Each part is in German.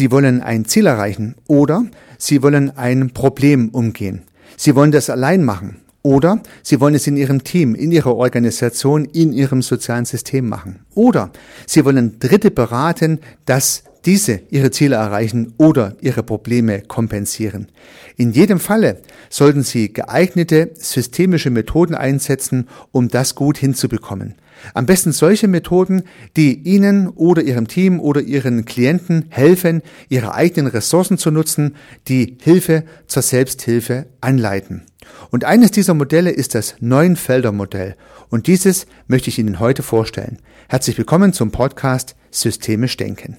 Sie wollen ein Ziel erreichen oder Sie wollen ein Problem umgehen. Sie wollen das allein machen oder Sie wollen es in Ihrem Team, in Ihrer Organisation, in Ihrem sozialen System machen. Oder Sie wollen Dritte beraten, dass diese ihre Ziele erreichen oder ihre Probleme kompensieren. In jedem Falle sollten Sie geeignete systemische Methoden einsetzen, um das gut hinzubekommen. Am besten solche Methoden, die Ihnen oder Ihrem Team oder Ihren Klienten helfen, Ihre eigenen Ressourcen zu nutzen, die Hilfe zur Selbsthilfe anleiten. Und eines dieser Modelle ist das Neunfelder-Modell. Und dieses möchte ich Ihnen heute vorstellen. Herzlich willkommen zum Podcast Systemisch Denken.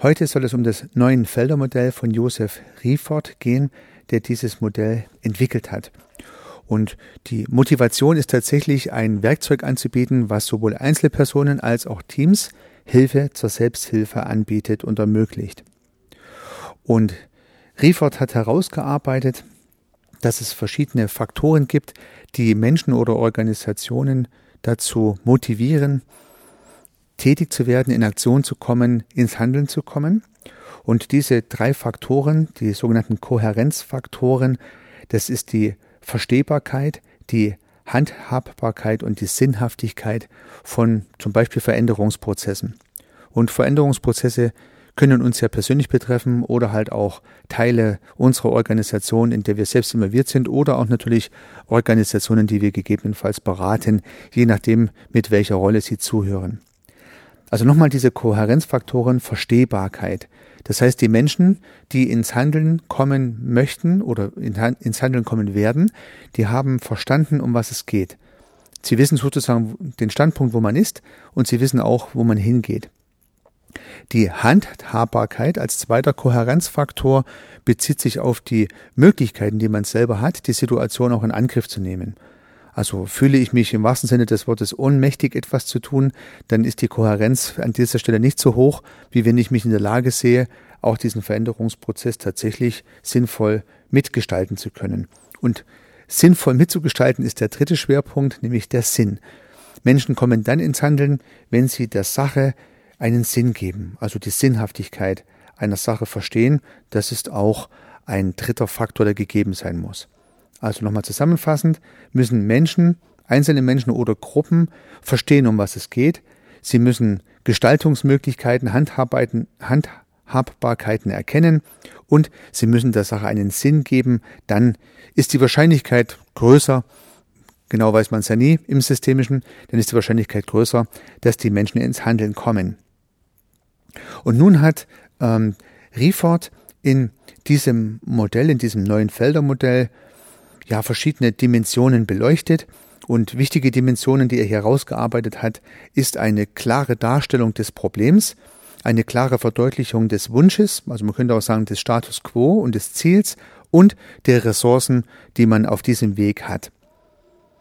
Heute soll es um das neuen Feldermodell von Josef Riefort gehen, der dieses Modell entwickelt hat. Und die Motivation ist tatsächlich, ein Werkzeug anzubieten, was sowohl Einzelpersonen als auch Teams Hilfe zur Selbsthilfe anbietet und ermöglicht. Und Riefort hat herausgearbeitet, dass es verschiedene Faktoren gibt, die Menschen oder Organisationen dazu motivieren, tätig zu werden, in Aktion zu kommen, ins Handeln zu kommen. Und diese drei Faktoren, die sogenannten Kohärenzfaktoren, das ist die Verstehbarkeit, die Handhabbarkeit und die Sinnhaftigkeit von zum Beispiel Veränderungsprozessen. Und Veränderungsprozesse können uns ja persönlich betreffen oder halt auch Teile unserer Organisation, in der wir selbst involviert sind oder auch natürlich Organisationen, die wir gegebenenfalls beraten, je nachdem, mit welcher Rolle sie zuhören. Also nochmal diese Kohärenzfaktoren Verstehbarkeit. Das heißt, die Menschen, die ins Handeln kommen möchten oder ins Handeln kommen werden, die haben verstanden, um was es geht. Sie wissen sozusagen den Standpunkt, wo man ist und sie wissen auch, wo man hingeht. Die Handhabbarkeit als zweiter Kohärenzfaktor bezieht sich auf die Möglichkeiten, die man selber hat, die Situation auch in Angriff zu nehmen. Also fühle ich mich im wahrsten Sinne des Wortes ohnmächtig, etwas zu tun, dann ist die Kohärenz an dieser Stelle nicht so hoch, wie wenn ich mich in der Lage sehe, auch diesen Veränderungsprozess tatsächlich sinnvoll mitgestalten zu können. Und sinnvoll mitzugestalten ist der dritte Schwerpunkt, nämlich der Sinn. Menschen kommen dann ins Handeln, wenn sie der Sache einen Sinn geben, also die Sinnhaftigkeit einer Sache verstehen. Das ist auch ein dritter Faktor, der gegeben sein muss. Also nochmal zusammenfassend, müssen Menschen, einzelne Menschen oder Gruppen verstehen, um was es geht. Sie müssen Gestaltungsmöglichkeiten, Handhabbarkeiten, Handhabbarkeiten erkennen und sie müssen der Sache einen Sinn geben. Dann ist die Wahrscheinlichkeit größer, genau weiß man es ja nie im Systemischen, dann ist die Wahrscheinlichkeit größer, dass die Menschen ins Handeln kommen. Und nun hat ähm, Riefort in diesem Modell, in diesem neuen Feldermodell ja verschiedene Dimensionen beleuchtet. Und wichtige Dimensionen, die er hier herausgearbeitet hat, ist eine klare Darstellung des Problems, eine klare Verdeutlichung des Wunsches, also man könnte auch sagen des Status quo und des Ziels und der Ressourcen, die man auf diesem Weg hat.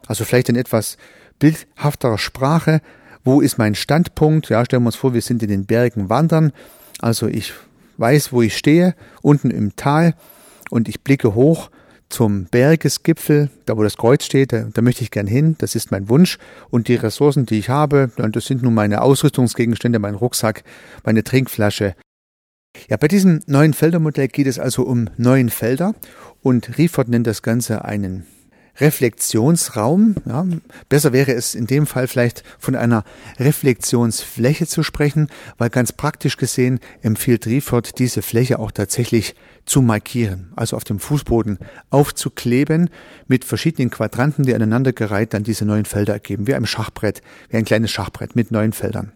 Also vielleicht in etwas bildhafterer Sprache, wo ist mein Standpunkt? Ja, stellen wir uns vor, wir sind in den Bergen wandern. Also ich weiß, wo ich stehe, unten im Tal und ich blicke hoch zum Bergesgipfel, da wo das Kreuz steht, da, da, möchte ich gern hin, das ist mein Wunsch. Und die Ressourcen, die ich habe, das sind nun meine Ausrüstungsgegenstände, mein Rucksack, meine Trinkflasche. Ja, bei diesem neuen Feldermodell geht es also um neun Felder und Riefort nennt das Ganze einen Reflexionsraum. Ja, besser wäre es in dem Fall vielleicht von einer Reflexionsfläche zu sprechen, weil ganz praktisch gesehen empfiehlt Riefort, diese Fläche auch tatsächlich zu markieren, also auf dem Fußboden aufzukleben mit verschiedenen Quadranten, die aneinandergereiht dann diese neuen Felder ergeben, wie ein Schachbrett, wie ein kleines Schachbrett mit neun Feldern.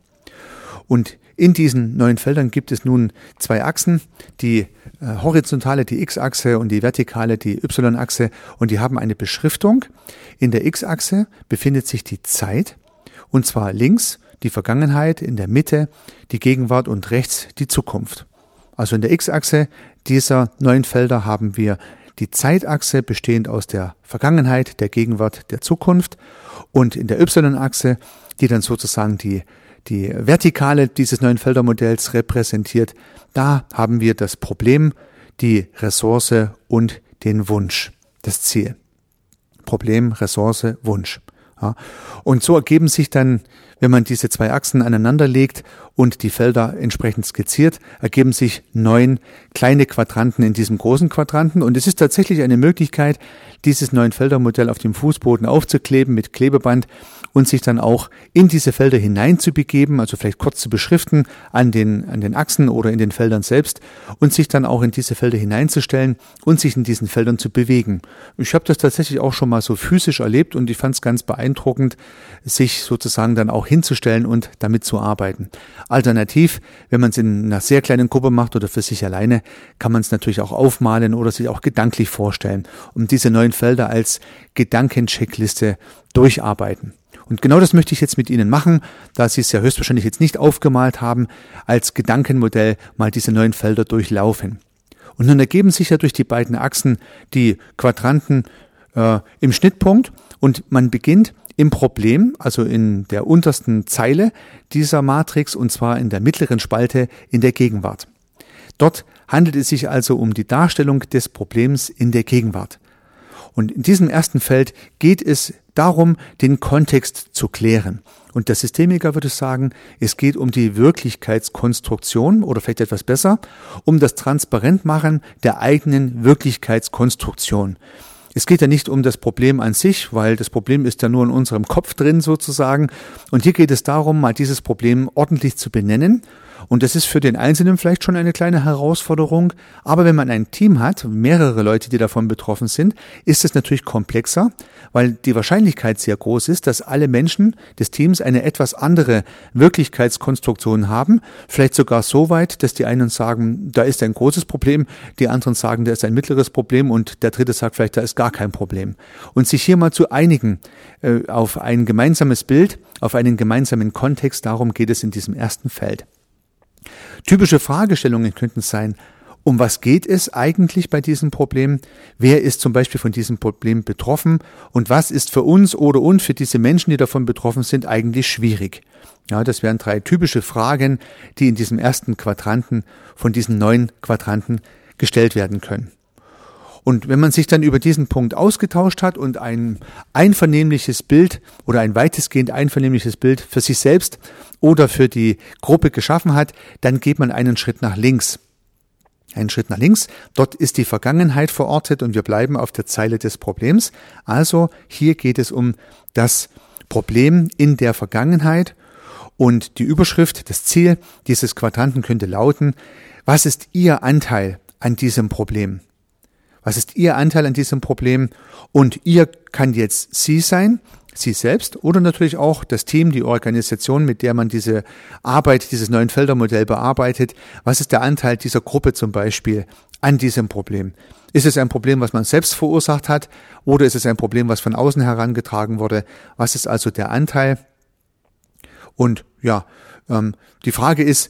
Und in diesen neuen Feldern gibt es nun zwei Achsen, die äh, horizontale, die X-Achse und die vertikale, die Y-Achse und die haben eine Beschriftung. In der X-Achse befindet sich die Zeit und zwar links die Vergangenheit, in der Mitte die Gegenwart und rechts die Zukunft. Also in der X-Achse dieser neuen Felder haben wir die Zeitachse bestehend aus der Vergangenheit, der Gegenwart, der Zukunft und in der Y-Achse, die dann sozusagen die die Vertikale dieses neuen Feldermodells repräsentiert. Da haben wir das Problem, die Ressource und den Wunsch, das Ziel. Problem, Ressource, Wunsch. Ja. Und so ergeben sich dann, wenn man diese zwei Achsen aneinander legt und die Felder entsprechend skizziert, ergeben sich neun kleine Quadranten in diesem großen Quadranten. Und es ist tatsächlich eine Möglichkeit, dieses neuen Feldermodell auf dem Fußboden aufzukleben mit Klebeband und sich dann auch in diese Felder hineinzubegeben, also vielleicht kurz zu beschriften an den, an den Achsen oder in den Feldern selbst und sich dann auch in diese Felder hineinzustellen und sich in diesen Feldern zu bewegen. Ich habe das tatsächlich auch schon mal so physisch erlebt und ich fand es ganz beeindruckend, sich sozusagen dann auch hinzustellen und damit zu arbeiten. Alternativ, wenn man es in einer sehr kleinen Gruppe macht oder für sich alleine, kann man es natürlich auch aufmalen oder sich auch gedanklich vorstellen, um diese neuen Felder als Gedankencheckliste durcharbeiten. Und genau das möchte ich jetzt mit Ihnen machen, da Sie es ja höchstwahrscheinlich jetzt nicht aufgemalt haben, als Gedankenmodell mal diese neuen Felder durchlaufen. Und nun ergeben sich ja durch die beiden Achsen die Quadranten äh, im Schnittpunkt und man beginnt im Problem, also in der untersten Zeile dieser Matrix und zwar in der mittleren Spalte in der Gegenwart. Dort handelt es sich also um die Darstellung des Problems in der Gegenwart. Und in diesem ersten Feld geht es darum, den Kontext zu klären. Und der Systemiker würde sagen, es geht um die Wirklichkeitskonstruktion oder vielleicht etwas besser, um das Transparentmachen der eigenen Wirklichkeitskonstruktion. Es geht ja nicht um das Problem an sich, weil das Problem ist ja nur in unserem Kopf drin sozusagen. Und hier geht es darum, mal dieses Problem ordentlich zu benennen und das ist für den Einzelnen vielleicht schon eine kleine Herausforderung. Aber wenn man ein Team hat, mehrere Leute, die davon betroffen sind, ist es natürlich komplexer, weil die Wahrscheinlichkeit sehr groß ist, dass alle Menschen des Teams eine etwas andere Wirklichkeitskonstruktion haben. Vielleicht sogar so weit, dass die einen sagen, da ist ein großes Problem, die anderen sagen, da ist ein mittleres Problem und der dritte sagt vielleicht, da ist gar kein Problem. Und sich hier mal zu einigen äh, auf ein gemeinsames Bild, auf einen gemeinsamen Kontext, darum geht es in diesem ersten Feld. Typische Fragestellungen könnten sein, um was geht es eigentlich bei diesem Problem? Wer ist zum Beispiel von diesem Problem betroffen? Und was ist für uns oder und für diese Menschen, die davon betroffen sind, eigentlich schwierig? Ja, das wären drei typische Fragen, die in diesem ersten Quadranten von diesen neun Quadranten gestellt werden können. Und wenn man sich dann über diesen Punkt ausgetauscht hat und ein einvernehmliches Bild oder ein weitestgehend einvernehmliches Bild für sich selbst oder für die Gruppe geschaffen hat, dann geht man einen Schritt nach links. Einen Schritt nach links, dort ist die Vergangenheit verortet und wir bleiben auf der Zeile des Problems. Also hier geht es um das Problem in der Vergangenheit und die Überschrift, das Ziel dieses Quadranten könnte lauten, was ist Ihr Anteil an diesem Problem? Was ist Ihr Anteil an diesem Problem? Und ihr kann jetzt Sie sein, Sie selbst oder natürlich auch das Team, die Organisation, mit der man diese Arbeit, dieses neuen Feldermodell bearbeitet. Was ist der Anteil dieser Gruppe zum Beispiel an diesem Problem? Ist es ein Problem, was man selbst verursacht hat oder ist es ein Problem, was von außen herangetragen wurde? Was ist also der Anteil? Und ja, ähm, die Frage ist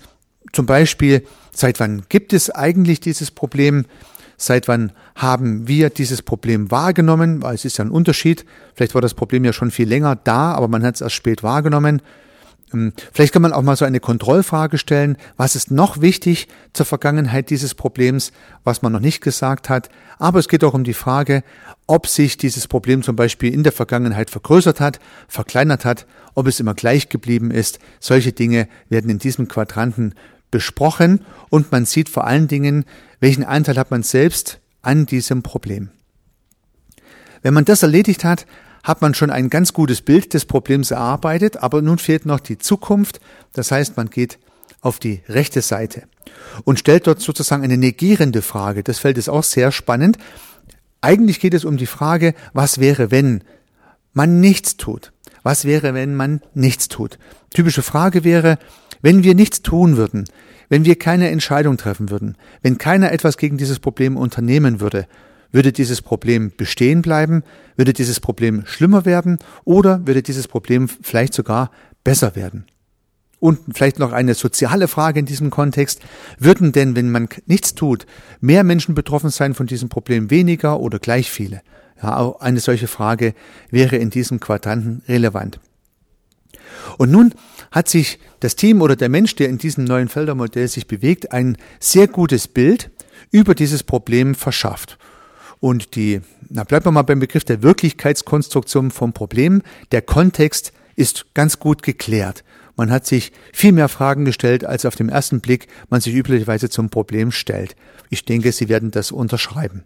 zum Beispiel, seit wann gibt es eigentlich dieses Problem? Seit wann haben wir dieses Problem wahrgenommen? Es ist ja ein Unterschied. Vielleicht war das Problem ja schon viel länger da, aber man hat es erst spät wahrgenommen. Ähm, vielleicht kann man auch mal so eine Kontrollfrage stellen. Was ist noch wichtig zur Vergangenheit dieses Problems, was man noch nicht gesagt hat? Aber es geht auch um die Frage, ob sich dieses Problem zum Beispiel in der Vergangenheit vergrößert hat, verkleinert hat, ob es immer gleich geblieben ist. Solche Dinge werden in diesem Quadranten besprochen und man sieht vor allen Dingen, welchen Anteil hat man selbst an diesem Problem. Wenn man das erledigt hat, hat man schon ein ganz gutes Bild des Problems erarbeitet, aber nun fehlt noch die Zukunft. Das heißt, man geht auf die rechte Seite und stellt dort sozusagen eine negierende Frage. Das Feld ist auch sehr spannend. Eigentlich geht es um die Frage, was wäre, wenn man nichts tut? Was wäre, wenn man nichts tut? Typische Frage wäre, wenn wir nichts tun würden, wenn wir keine Entscheidung treffen würden, wenn keiner etwas gegen dieses Problem unternehmen würde, würde dieses Problem bestehen bleiben, würde dieses Problem schlimmer werden oder würde dieses Problem vielleicht sogar besser werden? Und vielleicht noch eine soziale Frage in diesem Kontext. Würden denn, wenn man nichts tut, mehr Menschen betroffen sein von diesem Problem, weniger oder gleich viele? Ja, auch eine solche Frage wäre in diesem Quadranten relevant. Und nun hat sich das Team oder der Mensch, der in diesem neuen Feldermodell sich bewegt, ein sehr gutes Bild über dieses Problem verschafft. Und die, na bleiben wir mal beim Begriff der Wirklichkeitskonstruktion vom Problem. Der Kontext ist ganz gut geklärt. Man hat sich viel mehr Fragen gestellt, als auf den ersten Blick man sich üblicherweise zum Problem stellt. Ich denke, Sie werden das unterschreiben.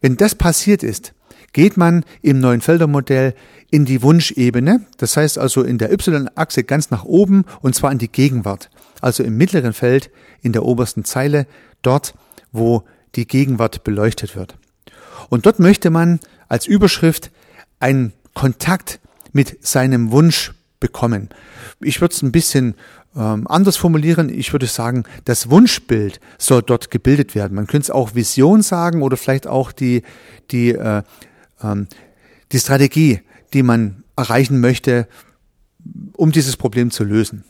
Wenn das passiert ist, geht man im neuen Feldermodell in die Wunschebene, das heißt also in der Y-Achse ganz nach oben und zwar in die Gegenwart, also im mittleren Feld in der obersten Zeile, dort, wo die Gegenwart beleuchtet wird. Und dort möchte man als Überschrift einen Kontakt mit seinem Wunsch bekommen. Ich würde es ein bisschen ähm, anders formulieren. Ich würde sagen, das Wunschbild soll dort gebildet werden. Man könnte es auch Vision sagen oder vielleicht auch die, die, äh, die Strategie, die man erreichen möchte, um dieses Problem zu lösen.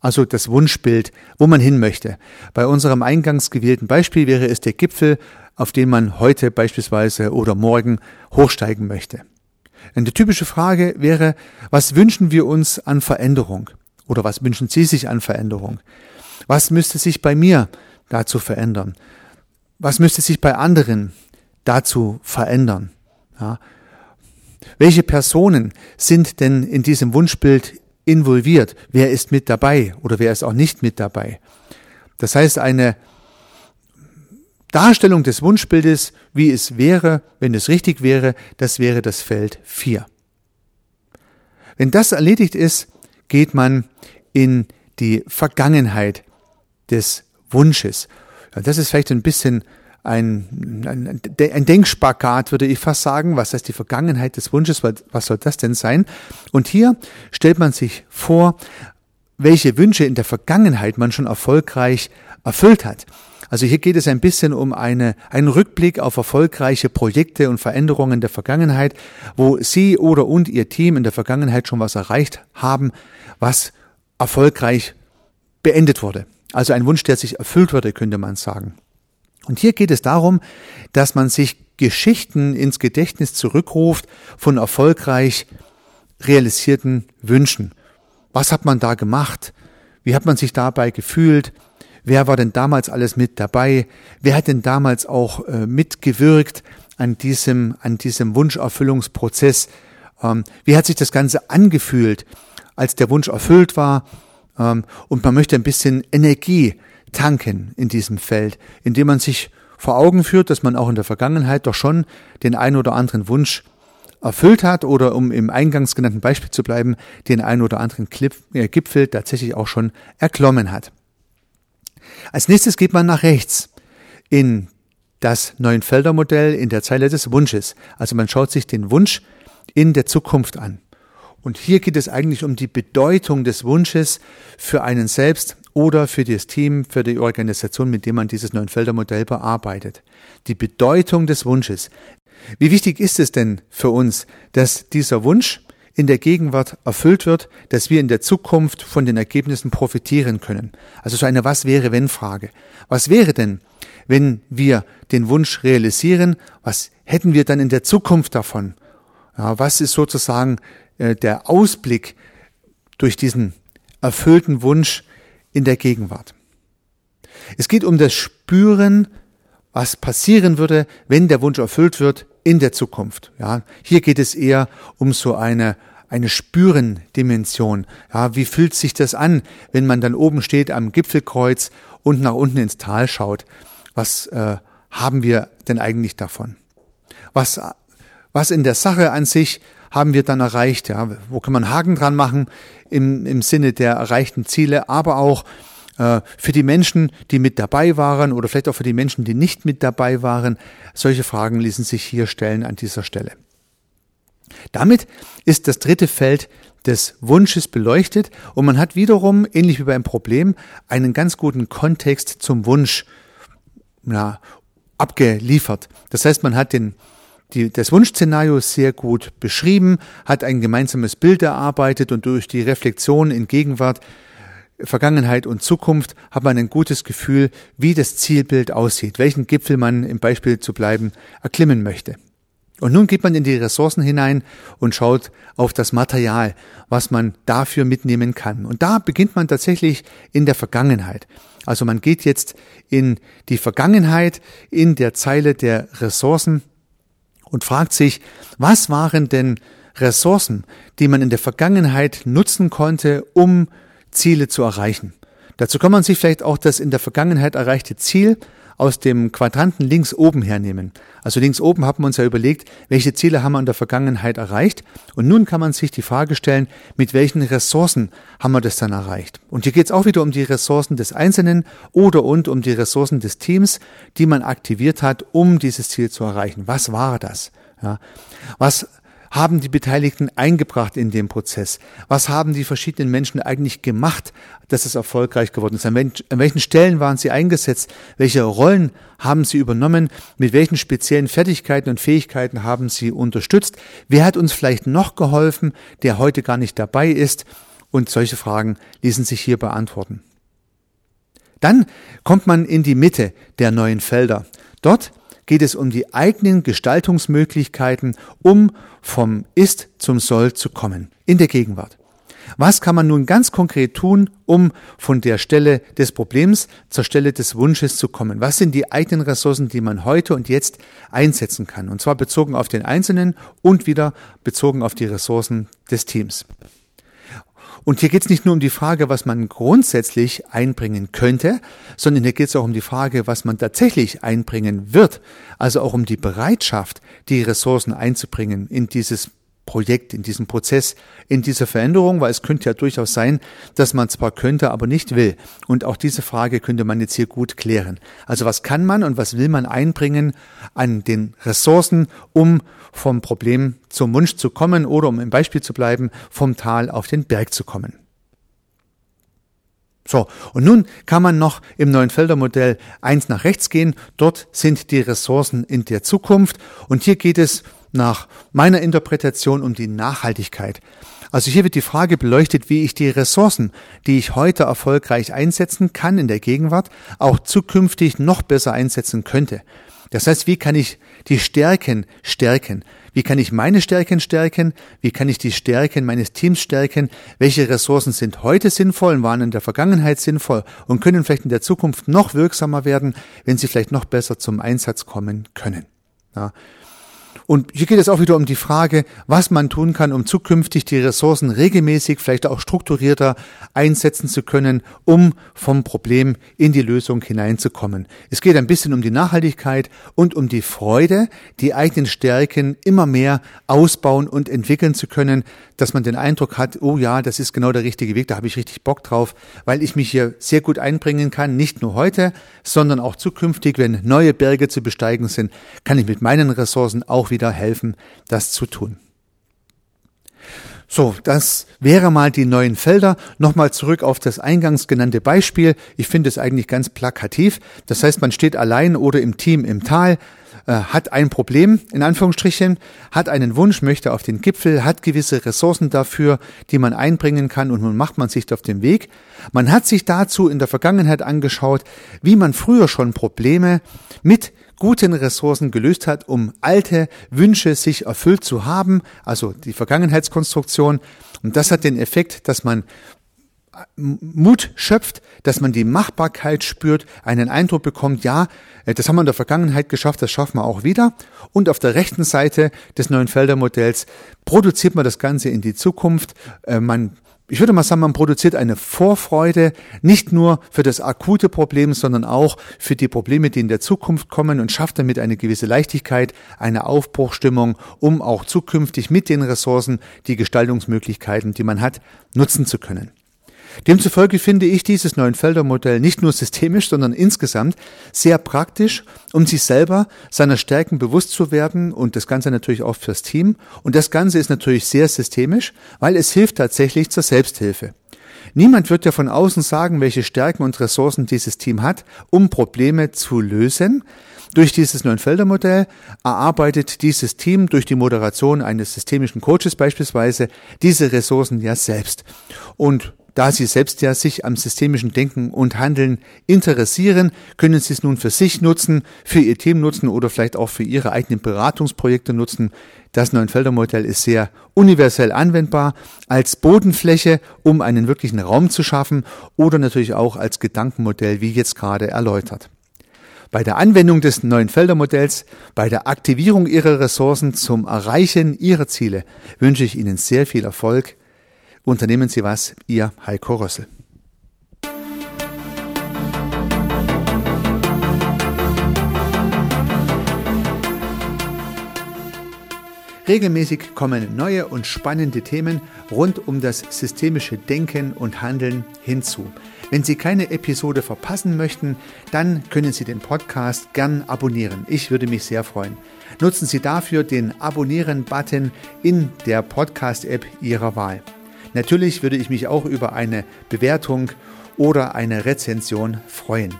Also das Wunschbild, wo man hin möchte. Bei unserem eingangs gewählten Beispiel wäre es der Gipfel, auf den man heute beispielsweise oder morgen hochsteigen möchte. Eine typische Frage wäre, was wünschen wir uns an Veränderung? Oder was wünschen Sie sich an Veränderung? Was müsste sich bei mir dazu verändern? Was müsste sich bei anderen dazu verändern? Ja. Welche Personen sind denn in diesem Wunschbild involviert? Wer ist mit dabei oder wer ist auch nicht mit dabei? Das heißt, eine Darstellung des Wunschbildes, wie es wäre, wenn es richtig wäre, das wäre das Feld 4. Wenn das erledigt ist, geht man in die Vergangenheit des Wunsches. Das ist vielleicht ein bisschen ein, ein, ein Denkspagat, würde ich fast sagen. Was heißt die Vergangenheit des Wunsches? Was soll das denn sein? Und hier stellt man sich vor, welche Wünsche in der Vergangenheit man schon erfolgreich erfüllt hat. Also hier geht es ein bisschen um eine, einen Rückblick auf erfolgreiche Projekte und Veränderungen der Vergangenheit, wo Sie oder und Ihr Team in der Vergangenheit schon was erreicht haben, was erfolgreich beendet wurde. Also ein Wunsch, der sich erfüllt wurde, könnte man sagen. Und hier geht es darum, dass man sich Geschichten ins Gedächtnis zurückruft von erfolgreich realisierten Wünschen. Was hat man da gemacht? Wie hat man sich dabei gefühlt? Wer war denn damals alles mit dabei? Wer hat denn damals auch äh, mitgewirkt an diesem, an diesem Wunscherfüllungsprozess? Ähm, wie hat sich das Ganze angefühlt, als der Wunsch erfüllt war? Ähm, und man möchte ein bisschen Energie tanken in diesem Feld, indem man sich vor Augen führt, dass man auch in der Vergangenheit doch schon den einen oder anderen Wunsch erfüllt hat oder um im eingangs genannten Beispiel zu bleiben, den einen oder anderen Clip, äh, Gipfel tatsächlich auch schon erklommen hat. Als nächstes geht man nach rechts in das Neuenfelder-Modell in der Zeile des Wunsches. Also man schaut sich den Wunsch in der Zukunft an. Und hier geht es eigentlich um die Bedeutung des Wunsches für einen selbst oder für das Team, für die Organisation, mit dem man dieses Neuenfelder Modell bearbeitet. Die Bedeutung des Wunsches. Wie wichtig ist es denn für uns, dass dieser Wunsch in der Gegenwart erfüllt wird, dass wir in der Zukunft von den Ergebnissen profitieren können? Also so eine Was wäre wenn Frage. Was wäre denn, wenn wir den Wunsch realisieren? Was hätten wir dann in der Zukunft davon? Ja, was ist sozusagen äh, der Ausblick durch diesen erfüllten Wunsch in der Gegenwart. Es geht um das Spüren, was passieren würde, wenn der Wunsch erfüllt wird in der Zukunft. Ja, hier geht es eher um so eine eine Spüren-Dimension. Ja, wie fühlt sich das an, wenn man dann oben steht am Gipfelkreuz und nach unten ins Tal schaut? Was äh, haben wir denn eigentlich davon? Was, was in der Sache an sich haben wir dann erreicht? Ja? Wo kann man Haken dran machen im, im Sinne der erreichten Ziele, aber auch äh, für die Menschen, die mit dabei waren oder vielleicht auch für die Menschen, die nicht mit dabei waren. Solche Fragen ließen sich hier stellen an dieser Stelle. Damit ist das dritte Feld des Wunsches beleuchtet und man hat wiederum, ähnlich wie beim Problem, einen ganz guten Kontext zum Wunsch ja, abgeliefert. Das heißt, man hat den die, das Wunschszenario sehr gut beschrieben, hat ein gemeinsames Bild erarbeitet und durch die Reflexion in Gegenwart, Vergangenheit und Zukunft hat man ein gutes Gefühl, wie das Zielbild aussieht, welchen Gipfel man im Beispiel zu bleiben erklimmen möchte. Und nun geht man in die Ressourcen hinein und schaut auf das Material, was man dafür mitnehmen kann. Und da beginnt man tatsächlich in der Vergangenheit. Also man geht jetzt in die Vergangenheit in der Zeile der Ressourcen und fragt sich, was waren denn Ressourcen, die man in der Vergangenheit nutzen konnte, um Ziele zu erreichen. Dazu kann man sich vielleicht auch das in der Vergangenheit erreichte Ziel aus dem Quadranten links oben hernehmen. Also links oben haben wir uns ja überlegt, welche Ziele haben wir in der Vergangenheit erreicht. Und nun kann man sich die Frage stellen, mit welchen Ressourcen haben wir das dann erreicht. Und hier geht es auch wieder um die Ressourcen des Einzelnen oder und um die Ressourcen des Teams, die man aktiviert hat, um dieses Ziel zu erreichen. Was war das? Ja. Was haben die Beteiligten eingebracht in den Prozess? Was haben die verschiedenen Menschen eigentlich gemacht, dass es erfolgreich geworden ist? An, welchen Stellen waren sie eingesetzt? Welche Rollen haben sie übernommen? Mit welchen speziellen Fertigkeiten und Fähigkeiten haben sie unterstützt? Wer hat uns vielleicht noch geholfen, der heute gar nicht dabei ist? Und solche Fragen ließen sich hier beantworten. Dann kommt man in die Mitte der neuen Felder. Dort geht es um die eigenen Gestaltungsmöglichkeiten, um vom Ist zum Soll zu kommen, in der Gegenwart. Was kann man nun ganz konkret tun, um von der Stelle des Problems zur Stelle des Wunsches zu kommen? Was sind die eigenen Ressourcen, die man heute und jetzt einsetzen kann? Und zwar bezogen auf den Einzelnen und wieder bezogen auf die Ressourcen des Teams. Und hier geht es nicht nur um die Frage, was man grundsätzlich einbringen könnte, sondern hier geht es auch um die Frage, was man tatsächlich einbringen wird. Also auch um die Bereitschaft, die Ressourcen einzubringen in dieses Projekt, in diesem Prozess, in dieser Veränderung, weil es könnte ja durchaus sein, dass man zwar könnte, aber nicht will. Und auch diese Frage könnte man jetzt hier gut klären. Also was kann man und was will man einbringen an den Ressourcen, um vom Problem zum Wunsch zu kommen oder um im Beispiel zu bleiben, vom Tal auf den Berg zu kommen. So, und nun kann man noch im neuen Feldermodell eins nach rechts gehen. Dort sind die Ressourcen in der Zukunft. Und hier geht es nach meiner Interpretation um die Nachhaltigkeit. Also hier wird die Frage beleuchtet, wie ich die Ressourcen, die ich heute erfolgreich einsetzen kann in der Gegenwart, auch zukünftig noch besser einsetzen könnte. Das heißt, wie kann ich die Stärken stärken? Wie kann ich meine Stärken stärken? Wie kann ich die Stärken meines Teams stärken? Welche Ressourcen sind heute sinnvoll und waren in der Vergangenheit sinnvoll und können vielleicht in der Zukunft noch wirksamer werden, wenn sie vielleicht noch besser zum Einsatz kommen können? Ja. Und hier geht es auch wieder um die Frage, was man tun kann, um zukünftig die Ressourcen regelmäßig, vielleicht auch strukturierter einsetzen zu können, um vom Problem in die Lösung hineinzukommen. Es geht ein bisschen um die Nachhaltigkeit und um die Freude, die eigenen Stärken immer mehr ausbauen und entwickeln zu können, dass man den Eindruck hat, oh ja, das ist genau der richtige Weg, da habe ich richtig Bock drauf, weil ich mich hier sehr gut einbringen kann, nicht nur heute, sondern auch zukünftig, wenn neue Berge zu besteigen sind, kann ich mit meinen Ressourcen auch wieder helfen, das zu tun. So, das wäre mal die neuen Felder. Nochmal zurück auf das eingangs genannte Beispiel. Ich finde es eigentlich ganz plakativ. Das heißt, man steht allein oder im Team im Tal, äh, hat ein Problem, in Anführungsstrichen, hat einen Wunsch, möchte auf den Gipfel, hat gewisse Ressourcen dafür, die man einbringen kann und nun macht man sich auf den Weg. Man hat sich dazu in der Vergangenheit angeschaut, wie man früher schon Probleme mit guten Ressourcen gelöst hat, um alte Wünsche sich erfüllt zu haben, also die Vergangenheitskonstruktion. Und das hat den Effekt, dass man Mut schöpft, dass man die Machbarkeit spürt, einen Eindruck bekommt, ja, äh, das haben wir in der Vergangenheit geschafft, das schaffen wir auch wieder. Und auf der rechten Seite des neuen Feldermodells produziert man das Ganze in die Zukunft. Äh, man ich würde mal sagen, man produziert eine Vorfreude, nicht nur für das akute Problem, sondern auch für die Probleme, die in der Zukunft kommen und schafft damit eine gewisse Leichtigkeit, eine Aufbruchstimmung, um auch zukünftig mit den Ressourcen die Gestaltungsmöglichkeiten, die man hat, nutzen zu können. Demzufolge finde ich dieses Neuenfelder-Modell nicht nur systemisch, sondern insgesamt sehr praktisch, um sich selber seiner Stärken bewusst zu werden und das Ganze natürlich auch fürs Team. Und das Ganze ist natürlich sehr systemisch, weil es hilft tatsächlich zur Selbsthilfe. Niemand wird ja von außen sagen, welche Stärken und Ressourcen dieses Team hat, um Probleme zu lösen. Durch dieses Neunfelder-Modell erarbeitet dieses Team durch die Moderation eines systemischen Coaches beispielsweise diese Ressourcen ja selbst. Und Da Sie selbst ja sich am systemischen Denken und Handeln interessieren, können Sie es nun für sich nutzen, für Ihr Team nutzen oder vielleicht auch für Ihre eigenen Beratungsprojekte nutzen. Das Neunfelder-Modell ist sehr universell anwendbar als Bodenfläche, um einen wirklichen Raum zu schaffen oder natürlich auch als Gedankenmodell, wie jetzt gerade erläutert. Bei der Anwendung des Neunfelder-Modells, bei der Aktivierung Ihrer Ressourcen zum Erreichen Ihrer Ziele wünsche ich Ihnen sehr viel Erfolg Unternehmen Sie was, Ihr Heiko Rössel. Regelmäßig kommen neue und spannende Themen rund um das systemische Denken und Handeln hinzu. Wenn Sie keine Episode verpassen möchten, dann können Sie den Podcast gern abonnieren. Ich würde mich sehr freuen. Nutzen Sie dafür den Abonnieren-Button in der Podcast-App Ihrer Wahl. Natürlich würde ich mich auch über eine Bewertung oder eine Rezension freuen.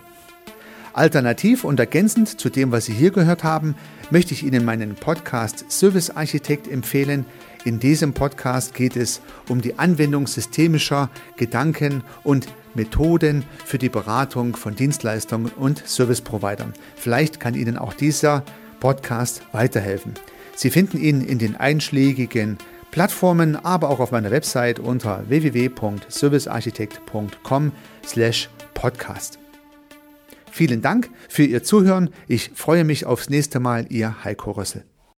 Alternativ und ergänzend zu dem, was Sie hier gehört haben, möchte ich Ihnen meinen Podcast Service Architekt empfehlen. In diesem Podcast geht es um die Anwendung systemischer Gedanken und Methoden für die Beratung von Dienstleistungen und Service-Providern. Vielleicht kann Ihnen auch dieser Podcast weiterhelfen. Sie finden ihn in den einschlägigen Plattformen, aber auch auf meiner Website unter www.servicearchitekt.com/podcast. Vielen Dank für Ihr Zuhören. Ich freue mich aufs nächste Mal, Ihr Heiko Rössel.